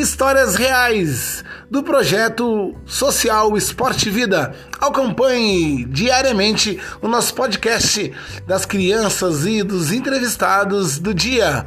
histórias reais do projeto social Esporte Vida. Acompanhe diariamente o nosso podcast das crianças e dos entrevistados do dia.